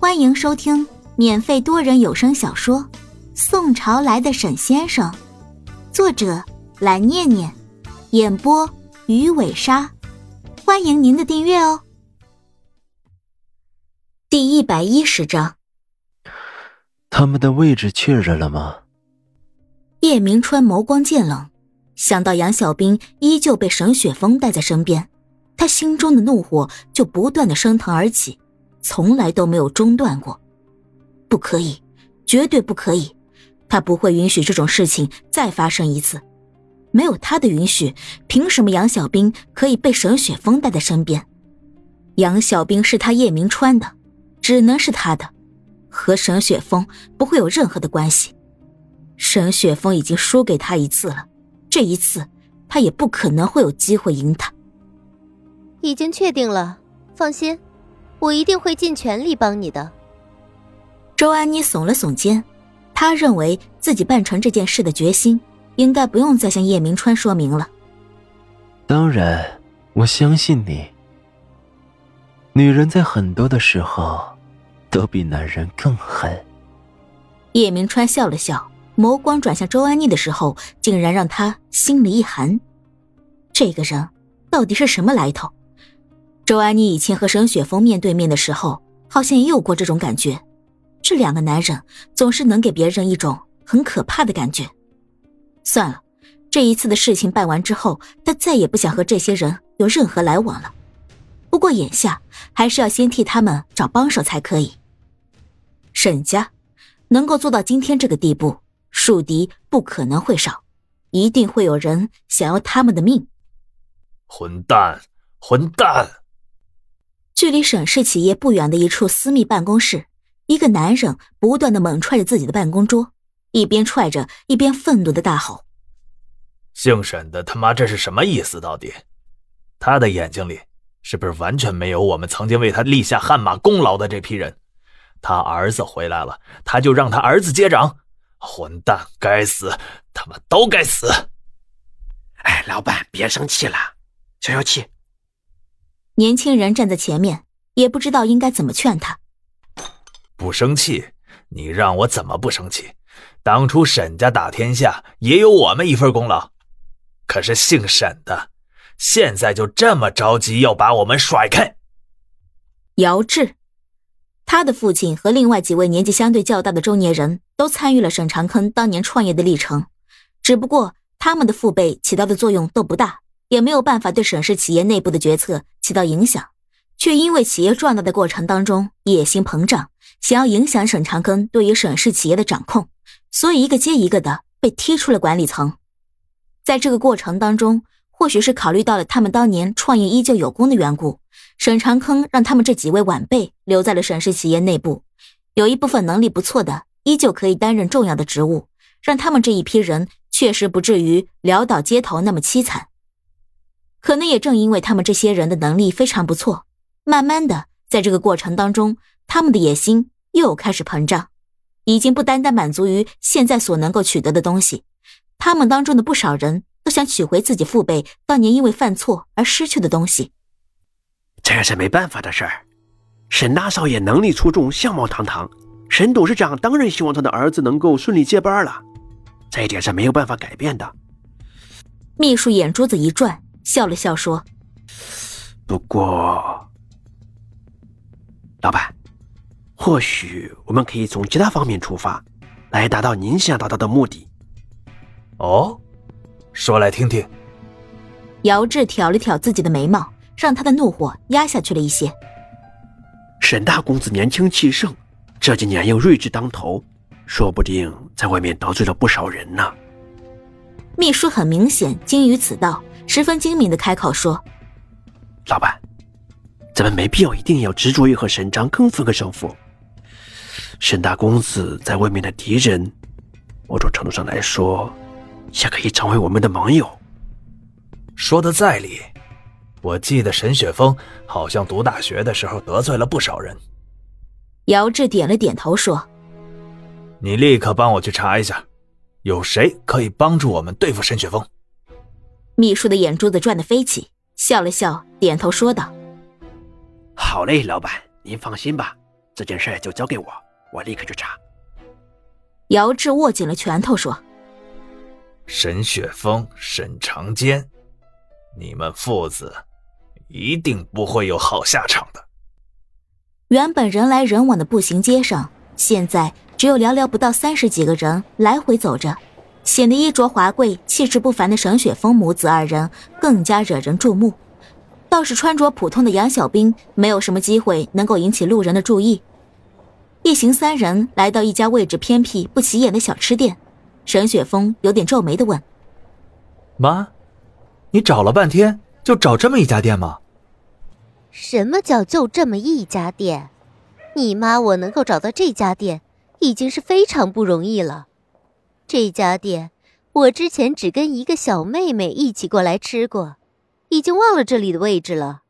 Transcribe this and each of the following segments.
欢迎收听免费多人有声小说《宋朝来的沈先生》，作者蓝念念，演播鱼尾鲨。欢迎您的订阅哦。第一百一十章，他们的位置确认了吗？叶明川眸光渐冷，想到杨小兵依旧被沈雪峰带在身边，他心中的怒火就不断的升腾而起。从来都没有中断过，不可以，绝对不可以！他不会允许这种事情再发生一次。没有他的允许，凭什么杨小兵可以被沈雪峰带在身边？杨小兵是他叶明川的，只能是他的，和沈雪峰不会有任何的关系。沈雪峰已经输给他一次了，这一次他也不可能会有机会赢他。已经确定了，放心。我一定会尽全力帮你的。周安妮耸了耸肩，她认为自己办成这件事的决心，应该不用再向叶明川说明了。当然，我相信你。女人在很多的时候，都比男人更狠。叶明川笑了笑，眸光转向周安妮的时候，竟然让他心里一寒。这个人到底是什么来头？周安妮以前和沈雪峰面对面的时候，好像也有过这种感觉。这两个男人总是能给别人一种很可怕的感觉。算了，这一次的事情办完之后，他再也不想和这些人有任何来往了。不过眼下还是要先替他们找帮手才可以。沈家能够做到今天这个地步，树敌不可能会少，一定会有人想要他们的命。混蛋，混蛋！距离沈氏企业不远的一处私密办公室，一个男人不断的猛踹着自己的办公桌，一边踹着一边愤怒的大吼：“姓沈的他妈这是什么意思？到底，他的眼睛里是不是完全没有我们曾经为他立下汗马功劳的这批人？他儿子回来了，他就让他儿子接掌？混蛋，该死，他们都该死！”哎，老板别生气了，消消气。年轻人站在前面，也不知道应该怎么劝他。不生气？你让我怎么不生气？当初沈家打天下，也有我们一份功劳。可是姓沈的，现在就这么着急要把我们甩开？姚志，他的父亲和另外几位年纪相对较大的中年人都参与了沈长坑当年创业的历程，只不过他们的父辈起到的作用都不大。也没有办法对沈氏企业内部的决策起到影响，却因为企业壮大的过程当中野心膨胀，想要影响沈长庚对于沈氏企业的掌控，所以一个接一个的被踢出了管理层。在这个过程当中，或许是考虑到了他们当年创业依旧有功的缘故，沈长庚让他们这几位晚辈留在了沈氏企业内部，有一部分能力不错的依旧可以担任重要的职务，让他们这一批人确实不至于潦倒街头那么凄惨。可能也正因为他们这些人的能力非常不错，慢慢的，在这个过程当中，他们的野心又开始膨胀，已经不单单满足于现在所能够取得的东西，他们当中的不少人都想取回自己父辈当年因为犯错而失去的东西。这是没办法的事儿，沈大少爷能力出众，相貌堂堂，沈董事长当然希望他的儿子能够顺利接班了，这一点是没有办法改变的。秘书眼珠子一转。笑了笑说：“不过，老板，或许我们可以从其他方面出发，来达到您想达到的目的。”哦，说来听听。姚志挑了挑自己的眉毛，让他的怒火压下去了一些。沈大公子年轻气盛，这几年又睿智当头，说不定在外面得罪了不少人呢。秘书很明显精于此道。十分精明的开口说：“老板，咱们没必要一定要执着于和沈章更分个胜负。沈大公子在外面的敌人，某种程度上来说，也可以成为我们的盟友。说的在理。我记得沈雪峰好像读大学的时候得罪了不少人。”姚志点了点头说：“你立刻帮我去查一下，有谁可以帮助我们对付沈雪峰。”秘书的眼珠子转得飞起，笑了笑，点头说道：“好嘞，老板，您放心吧，这件事就交给我，我立刻去查。姚志握紧了拳头说：“沈雪峰、沈长坚，你们父子一定不会有好下场的。”原本人来人往的步行街上，现在只有寥寥不到三十几个人来回走着，显得衣着华贵、气质不凡的沈雪峰母子二人更加惹人注目。倒是穿着普通的杨小兵，没有什么机会能够引起路人的注意。一行三人来到一家位置偏僻、不起眼的小吃店，沈雪峰有点皱眉的问：“妈，你找了半天，就找这么一家店吗？”什么叫就这么一家店？你妈我能够找到这家店，已经是非常不容易了。这家店，我之前只跟一个小妹妹一起过来吃过，已经忘了这里的位置了。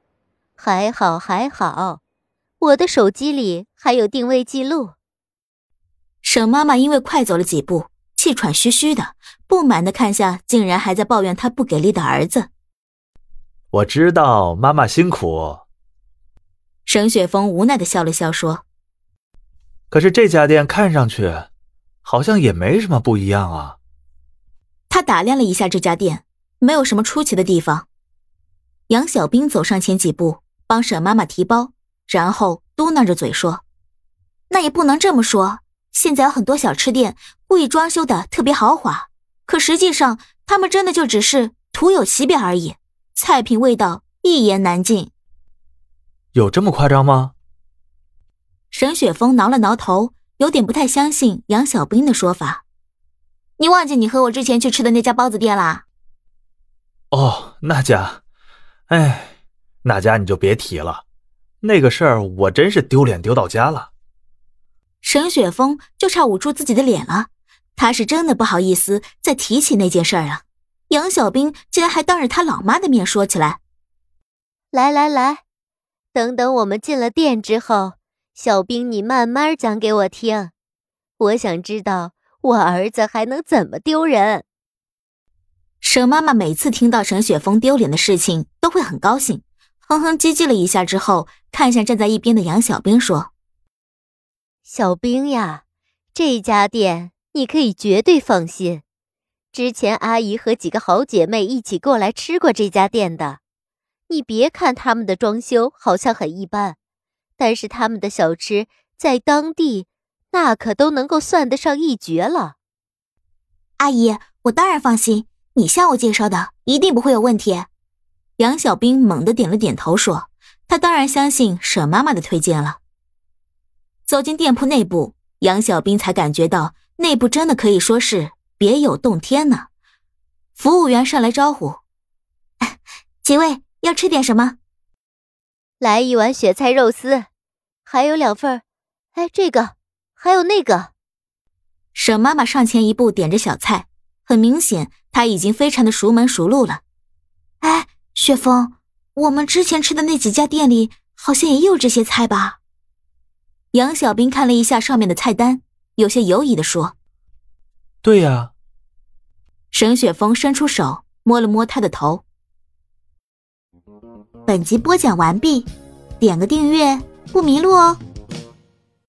还好还好，我的手机里还有定位记录。沈妈妈因为快走了几步，气喘吁吁的，不满的看向竟然还在抱怨她不给力的儿子。我知道妈妈辛苦。沈雪峰无奈的笑了笑，说：“可是这家店看上去，好像也没什么不一样啊。”他打量了一下这家店，没有什么出奇的地方。杨小兵走上前几步，帮沈妈妈提包，然后嘟囔着嘴说：“那也不能这么说。现在有很多小吃店故意装修的特别豪华，可实际上他们真的就只是徒有其表而已，菜品味道一言难尽。”有这么夸张吗？沈雪峰挠了挠头，有点不太相信杨小兵的说法。你忘记你和我之前去吃的那家包子店啦？哦，那家，哎，那家你就别提了，那个事儿我真是丢脸丢到家了。沈雪峰就差捂住自己的脸了，他是真的不好意思再提起那件事了。杨小兵竟然还当着他老妈的面说起来。来来来。等等，我们进了店之后，小兵，你慢慢讲给我听。我想知道我儿子还能怎么丢人。沈妈妈每次听到沈雪峰丢脸的事情，都会很高兴，哼哼唧唧了一下之后，看向站在一边的杨小兵说：“小兵呀，这家店你可以绝对放心。之前阿姨和几个好姐妹一起过来吃过这家店的。”你别看他们的装修好像很一般，但是他们的小吃在当地那可都能够算得上一绝了。阿姨，我当然放心，你向我介绍的一定不会有问题。杨小兵猛地点了点头，说：“他当然相信沈妈妈的推荐了。”走进店铺内部，杨小兵才感觉到内部真的可以说是别有洞天呢。服务员上来招呼：“ 几位。”要吃点什么？来一碗雪菜肉丝，还有两份哎，这个，还有那个。沈妈妈上前一步，点着小菜，很明显，她已经非常的熟门熟路了。哎，雪峰，我们之前吃的那几家店里好像也有这些菜吧？杨小兵看了一下上面的菜单，有些犹疑的说：“对呀。”沈雪峰伸出手摸了摸他的头。本集播讲完毕，点个订阅不迷路哦。